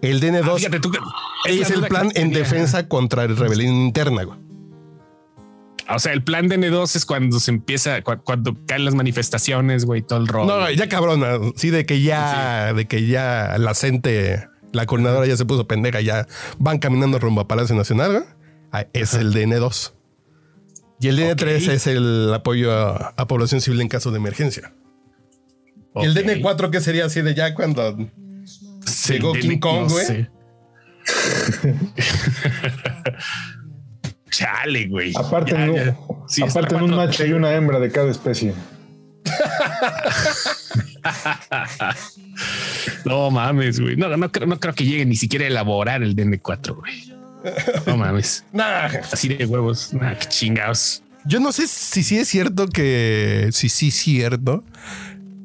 El DN2 Ah, fíjate tú que- es, el plan en defensa contra el rebelión interna, güey. O sea, el plan de N2 es cuando se empieza, cu- cuando caen las manifestaciones, güey, todo el rollo. No, ya cabrona. Sí, de que ya, de que ya la gente, la coordinadora ya se puso pendeja, ya van caminando rumbo a Palacio Nacional. güey. Ah, Es el DN2. Y el DN3 Ok. es el apoyo a, a población civil en caso de emergencia. El Ok. DN4 que sería así de ya cuando Sí, llegó de- King Kong, no güey. sé. Chale, güey. Aparte, Ya, en un, ya. Sí, aparte en un macho hay una hembra de cada especie. No mames, güey. No, no, creo, no creo que llegue ni siquiera a elaborar el DN4, güey. No mames. Nah. Así de huevos. Nah, qué chingados. Yo no sé si sí es cierto que. Si sí es cierto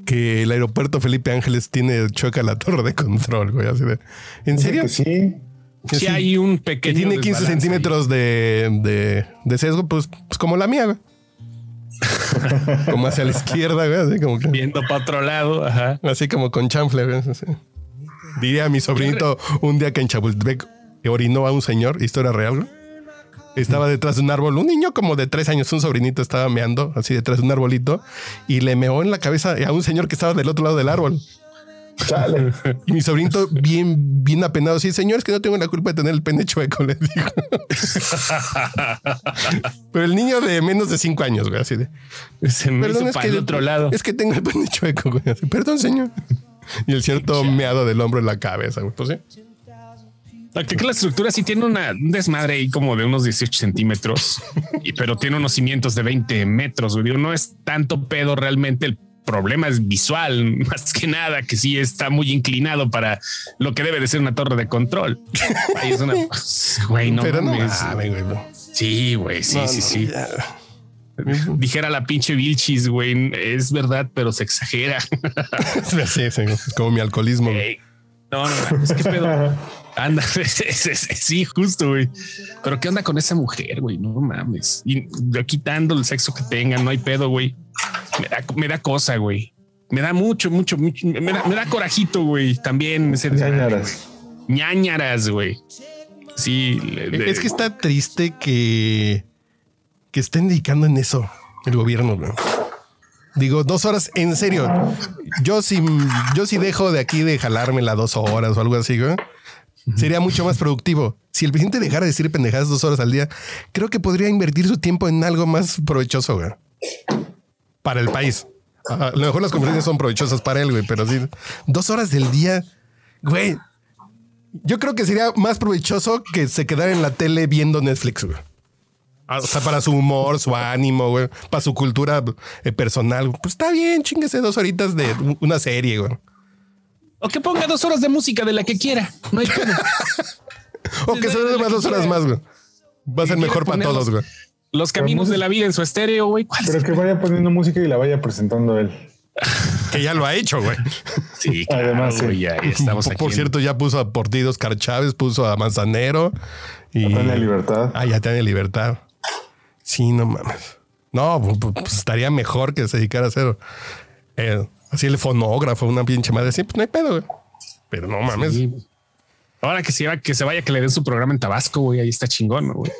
que el aeropuerto Felipe Ángeles tiene choca la torre de control, güey. Así de. ¿En serio? que sí. Que Si sí, hay un que pequeño. tiene 15 desbalance centímetros de, de, de sesgo, pues, pues como la mía, güey. como hacia la izquierda, güey. Así como que. Viendo para otro lado. Ajá. Así como con chanfle, güey. así. Diría a mi sobrinito un día que en Chapultepec orinó a un señor, historia real, güey. Estaba detrás de un árbol, un niño como de tres años, un sobrinito estaba meando así detrás de un arbolito y le meó en la cabeza a un señor que estaba del otro lado del árbol. Chale. Y mi sobrinito, bien, bien apenado, así, señor, es que no tengo la culpa de tener el pene chueco, le dijo. Pero el niño de menos de cinco años, güey, así de. Se me Perdón, hizo es para que, el otro lado. es que tengo el pene chueco, güey. así, Perdón, señor. Y el todo meado del hombro en la cabeza, güey. Pues sí. La que la estructura sí tiene una, un desmadre ahí como de unos 18 centímetros, y, pero tiene unos cimientos de 20 metros. güey. Digo, no es tanto pedo realmente. El problema es visual, más que nada, que sí está muy inclinado para lo que debe de ser una torre de control. Ahí es una. Güey, no Pero no mames. güey. no. Sí, güey, sí, No, sí, sí. ya. Dijera la pinche Vilchis, güey, es verdad, pero se exagera. Sí, sí, es como mi alcoholismo. güey. Ey, No, no, es que pedo. Anda, sí, justo, güey. Pero qué onda con esa mujer, güey, no mames. Y quitando el sexo que tengan, no hay pedo, güey. Me da, me da cosa, güey. Me da mucho, mucho, mucho. Me da, me da corajito, güey. También ese Ñañaras. ñañaras, güey. Sí, le- de- Es que está triste que, que estén dedicando en eso el gobierno. güey. Digo, dos horas, en serio. Yo si, yo si dejo de aquí de jalarme las dos horas o algo así, güey, sería mucho más productivo. Si el presidente dejara de decir pendejadas dos horas al día, creo que podría invertir su tiempo en algo más provechoso, güey. Para el país. A lo mejor las conferencias son provechosas para él, güey, pero sí, dos horas del día, güey. Yo creo que sería más provechoso que se quedara en la tele viendo Netflix, güey. Ah, O sea, para su humor, su ánimo, güey, para su cultura eh, personal. Pues está bien, chinguese dos horitas de una serie, güey. O que ponga dos horas de música de la que quiera. No hay pedo. O que se dé más dos horas más, güey. Va a ser mejor para todos, güey. Los caminos de la vida en su estéreo, güey. ¿Cuál Pero que vaya poniendo música y la vaya presentando él. Que ya lo ha hecho, güey. Sí, claro, Además, sí. güey, ya, ya estamos Por, aquí. por en- cierto, ya puso a Portido Oscar Chávez, puso a Manzanero y. Tiene libertad. Ah, ya tiene libertad. Sí, no mames. No, pu- pu- pues estaría mejor que se dedicara a hacer eh, así el fonógrafo, una pinche madre así, pues no hay pedo, güey. Pero no mames. Sí. Ahora que se, va, que se vaya, que le den su programa en Tabasco, güey. Ahí está chingón, ¿no, güey.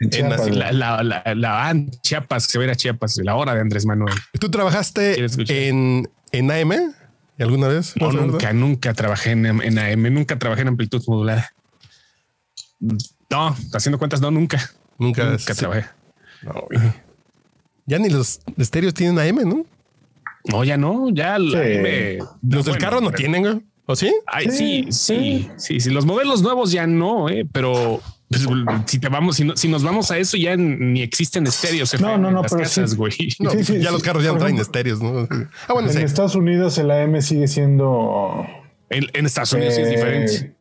En En Chiapas, así La, la, la, la- ah, Chiapas, se va a ir a Chiapas, la hora de Andrés Manuel. ¿Tú trabajaste en, en AM alguna vez? Nunca, nunca trabajé en, en AM, nunca trabajé en amplitud modulada. No, haciendo cuentas, no, nunca. Nunca. Nunca sí. trabajé. No. Ya ni los estéreos tienen AM, ¿no? No, ya no, ya la Sí. AM. Los del Bueno, carro no pero- tienen, güey. ¿O sí? Ay, sí, sí, sí, sí. Los modelos nuevos ya no, eh, pero pues, si te vamos, si, no- si nos vamos a eso, ya ni existen estéreos. No, no, en no, las pero casas, sí. güey. No, Sí, sí, ya sí. los carros ya no traen estéreos, ¿no? Ah, bueno, En sí. Estados Unidos el AM sigue siendo En, en Estados Unidos sí es eh, diferente.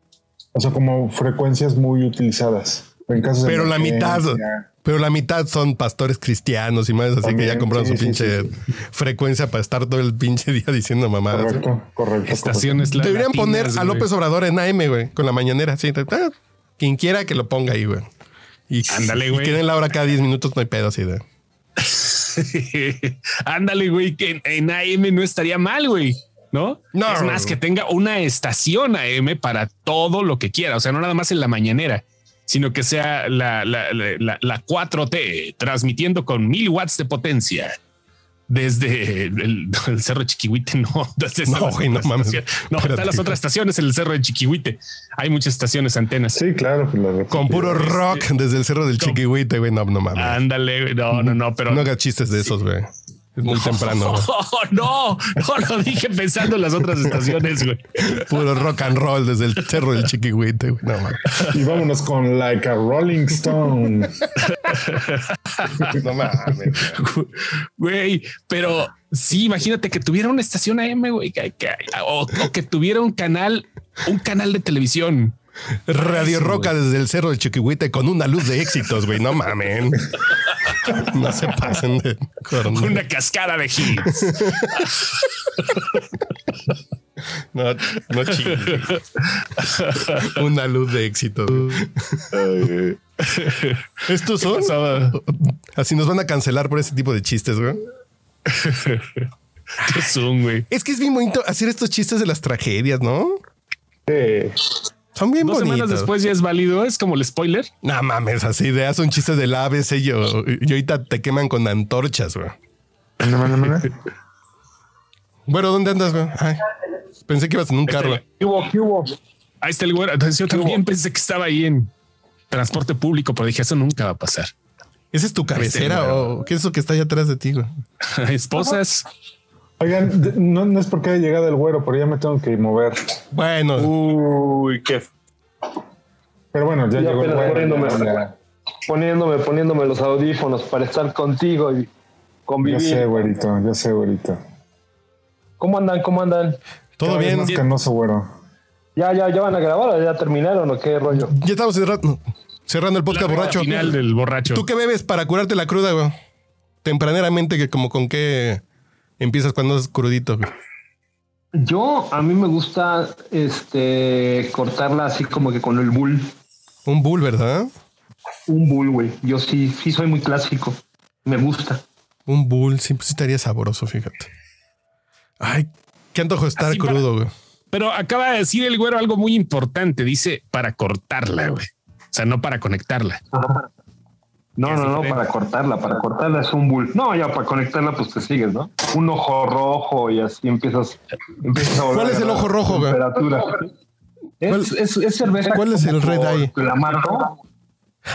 O sea, como frecuencias muy utilizadas. En casos de Pero la mitad, pero la mitad son pastores cristianos y más, así que ya compraron sí, su pinche sí, frecuencia para estar todo el pinche día diciendo mamadas. Correcto, correcto. Estaciones Deberían latinas, poner a. López Obrador en AM, güey, con la mañanera. Sí, ah, quien quiera que lo ponga ahí, güey. Y, Ándale, güey. que den la hora cada 10 minutos, no hay pedo así de. Ándale, güey, que en, en AM no estaría mal, güey. ¿No? No. Es más que tenga una estación AM para todo lo que quiera. O sea, no nada más en la mañanera, sino que sea la, la, la, la- la 4T transmitiendo con mil watts de potencia desde el, el cerro de Chiquihuite. No, desde No, güey, no mames. No, están las otras estaciones en el cerro de Chiquihuite. Hay muchas estaciones antenas. Sí, claro. pues Con puro rock desde el cerro del Chiquihuite, güey. No, no mames. Ándale, güey. no, no, no, pero no hagas chistes de esos, güey. Es muy temprano. No, no lo dije pensando en las otras estaciones, güey. Puro rock and roll desde el cerro del chiquihuite. güey. No, mames. Y vámonos con Like a Rolling Stone. no mames. Güey, pero sí, imagínate que tuviera una estación AM, güey, que- que- o, o que tuviera un canal, un canal de televisión. Radio Eso, Roca desde el cerro del chiquihuite con una luz de éxitos, güey. No mamen. No se pasen de corno. Una cascada de hits. No, no chingue. Una luz de éxitos. Estos son. Pasaba. Así nos van a cancelar por ese tipo de chistes, güey. Qué zoom, güey. Es que es bien bonito hacer estos chistes de las tragedias, ¿no? Sí. Son bien Dos bonitos. semanas después ya es válido. Es como el spoiler. No mames, así de haz un chiste del ABC y yo, y ahorita te queman con antorchas, güey. Manda, manda, manda. Bueno, ¿dónde andas, güey? Pensé que ibas en un carro. ¿Qué hubo? ¿Qué hubo? Ahí está el güero. Entonces yo también pensé que estaba ahí en transporte público, pero dije, eso nunca va a pasar. ¿Esa es tu cabecera o qué es eso que está allá atrás de ti, güey? Esposas. Oigan, no, no es porque haya llegado el güero, pero ya me tengo que mover. Bueno, Uy, qué Pero bueno, ya Yo llegó el apenas güero. poniéndome- Ya, poniéndome, poniéndome los audífonos para estar contigo y ya convivir. sé, güerito, ya sé, güerito. ¿Cómo andan? ¿Cómo andan? todo bien. Más canoso, güero. ¿Ya, ya, ya van a grabar o ya terminaron o qué rollo? Ya estamos cerrando, cerrando el podcast La borracho. Final del borracho. ¿Tú qué bebes para curarte la cruda, güey? Tempraneramente, que como con qué empiezas cuando es crudito, güey. Yo, a mí me gusta este cortarla así como que con el bull. Un bull, ¿verdad? Un bull, güey. Yo sí, sí soy muy clásico. Me gusta. Un bull, sí, pues sí estaría sabroso, fíjate. Ay, qué antojo estar Así para- crudo, güey. Pero acaba de decir el güero algo muy importante. Dice para cortarla, güey. O sea, no para conectarla. No, no, no, para cortarla, para cortarla es un bull. No, ya para conectarla, pues te sigues, ¿no? Un ojo rojo y así empiezas. empiezas a volver ¿Cuál es el ojo rojo, güey? Temperatura. Es, es, es cerveza. cuál es el red con eye? Clamato.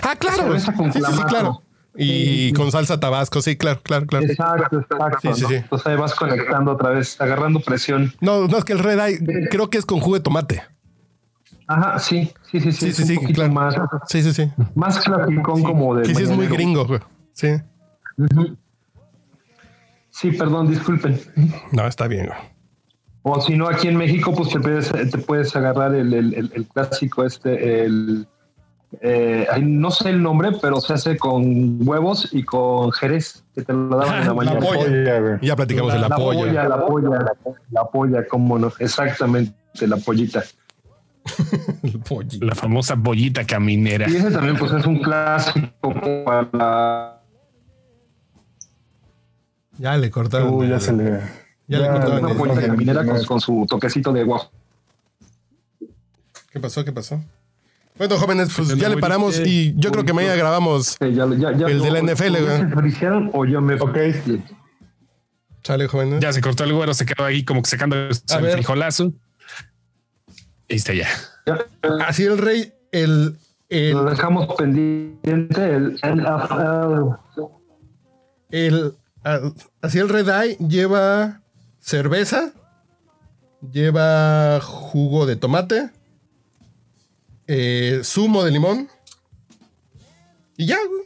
Ah, claro. Cerveza con Sí, sí, sí, clamato. claro. Y con salsa tabasco, sí, claro, claro, claro. Exacto, exacto. Sí, sí, ¿no? sí. Entonces ahí vas conectando otra vez, agarrando presión. No, no es que el red eye creo que es con jugo de tomate. Ajá, sí, sí, sí, sí. Sí, sí, un sí, poquito claro. más, Sí, sí, sí. más clasicón como de. Que sí es muy gringo, güey. Sí. Sí, perdón, disculpen. No, está bien, güey. O si no, aquí en México, pues te puedes, te puedes agarrar el, el- el- el clásico este, el... eh, no sé el nombre, pero se hace con huevos y con jerez, que te lo daban en la mañana. polla. Oye, güey. Ya platicamos de la, la polla. polla, la polla, la, la polla, cómo no, exactamente, la pollita. La famosa bollita caminera. Y ese también, pues, es un clásico para Ya le cortaron. Uy, ya se le. Ya le cortaron una el- ok. caminera con, con su toquecito de guajo. ¿Qué pasó? ¿Qué pasó? Bueno, jóvenes, pues ya le paramos y yo creo que mañana grabamos. Ya- ya- ya- El de la NFL, se o yo me Ok. Chale, jóvenes. Ya se cortó el güero, se quedó ahí como que sacando el ver. frijolazo. Ahí está ya. Ya, Así el rey, el, el, Lo dejamos pendiente el NFL. el- ah, así el red eye lleva cerveza, lleva jugo de tomate, eh, zumo de limón y ya, güey.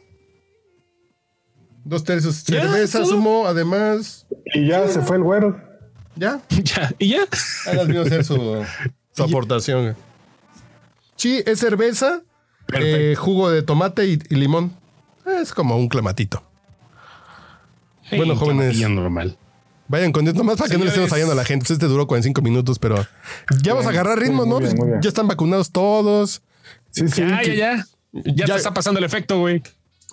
Dos tercios Ya, cerveza, todo. zumo, además, Y ya se fue el güero. ya. Ya, y ya. Ahora vino a hacer su, su aportación. Sí, es cerveza, eh, jugo de tomate y, y limón. Es como un clamatito. bueno, jóvenes. normal. Vayan con Dios, nomás para que no le estemos fallando a la gente. Este duró 45 minutos, pero ya vamos a agarrar ritmo, ¿no? muy bien, muy bien. Ya están vacunados todos. Sí, sí. Ya, ya, ya. Ya, Ya- te está pasando el efecto, güey.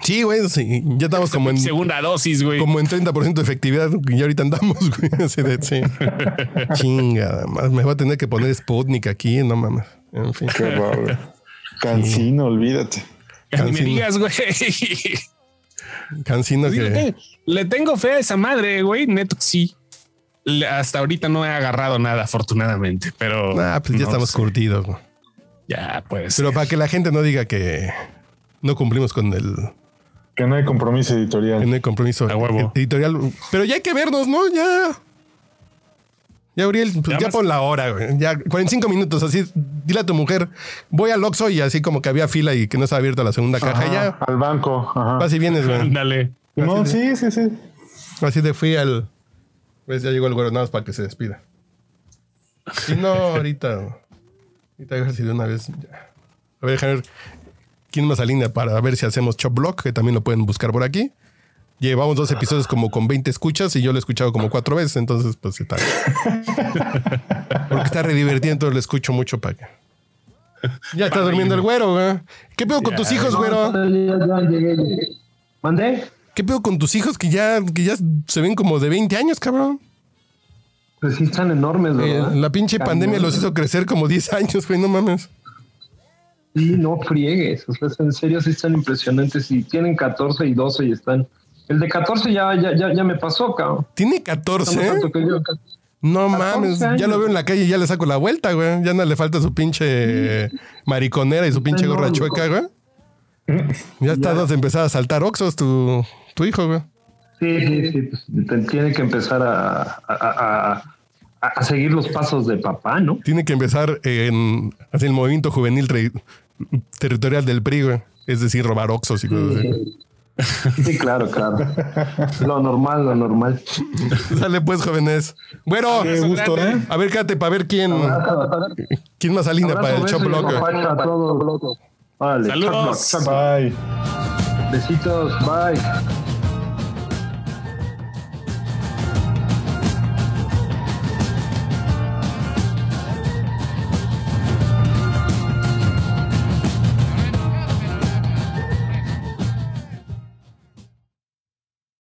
Sí, güey, sí. Ya estamos como en, Segunda dosis, güey. como en 30% de efectividad. Y ahorita andamos, güey. Así de, sí. Chinga, más me voy a tener que poner Sputnik aquí, no mames. En fin. Qué horror. Cancino, olvídate. Ni me Cancino. digas, güey. Cancino Sí, le, que. tengo, le tengo fe a esa madre, güey. Neto, sí. Le- hasta ahorita no he agarrado nada, afortunadamente, pero. Ah, pues ya no estamos sé. curtidos. güey. Ya, pues. Pero para que la gente no diga que no cumplimos con el Que no hay compromiso Que editorial. no hay compromiso A huevo. editorial. Pero ya hay que vernos, ¿no? Ya. Ya, Uriel, pues Ya pon la hora, güey. Ya 45 minutos, así. Dile a tu mujer, voy al Oxxo y así como que había fila y que no estaba abierta la segunda caja. Ajá, Ya, Al banco. Ajá. vas y vienes, güey. Ándale. No, sí, sí, sí. Así de fui al. Pues ya llegó el güero nada más para que se despida. Si no, ahorita. Ahorita a ver si de una vez. ya. A ver, déjame ver quién más alinea para ver si hacemos Chop Block, que también lo pueden buscar por aquí. Llevamos dos episodios como con 20 escuchas y yo lo he escuchado como cuatro veces, entonces pues está. Porque está re divertido, entonces lo escucho mucho para que. Ya está durmiendo el güero, güey. ¿Qué pedo con tus hijos, güero? ¿Mandé? ¿Qué pedo con tus hijos que ya, que ya se ven como de 20 años, cabrón? Pues sí están enormes, Eh, ¿verdad? la pinche pandemia los hizo crecer como 10 años, güey, no mames. Sí, no friegues. O sea, en serio sí están impresionantes. Y tienen 14 y 12 y están... El de 14 ya, ya, ya, ya me pasó, cabrón. Tiene No 14, tanto que yo. No 14 mames, ya lo veo en la calle y ya le saco la vuelta, güey. Ya no le falta su pinche mariconera y su pinche gorra enorme. chueca, güey. Ya está de empezar a saltar oxos tu, tu hijo, güey. Sí, sí, sí. pues, te- tiene que empezar a, a, a- a- seguir los pasos de papá, ¿no? Tiene que empezar en hacia el movimiento juvenil territorial del PRI, güey. Es decir, robar oxos y cosas así. Sí, claro, claro. Lo normal, lo normal. Sale pues, jóvenes. Bueno, Qué gusto, ¿eh? a ver, quédate para ver quién, quién más alinea para el Chop todos. Órale, Saludos. block. Bye. Besitos, bye.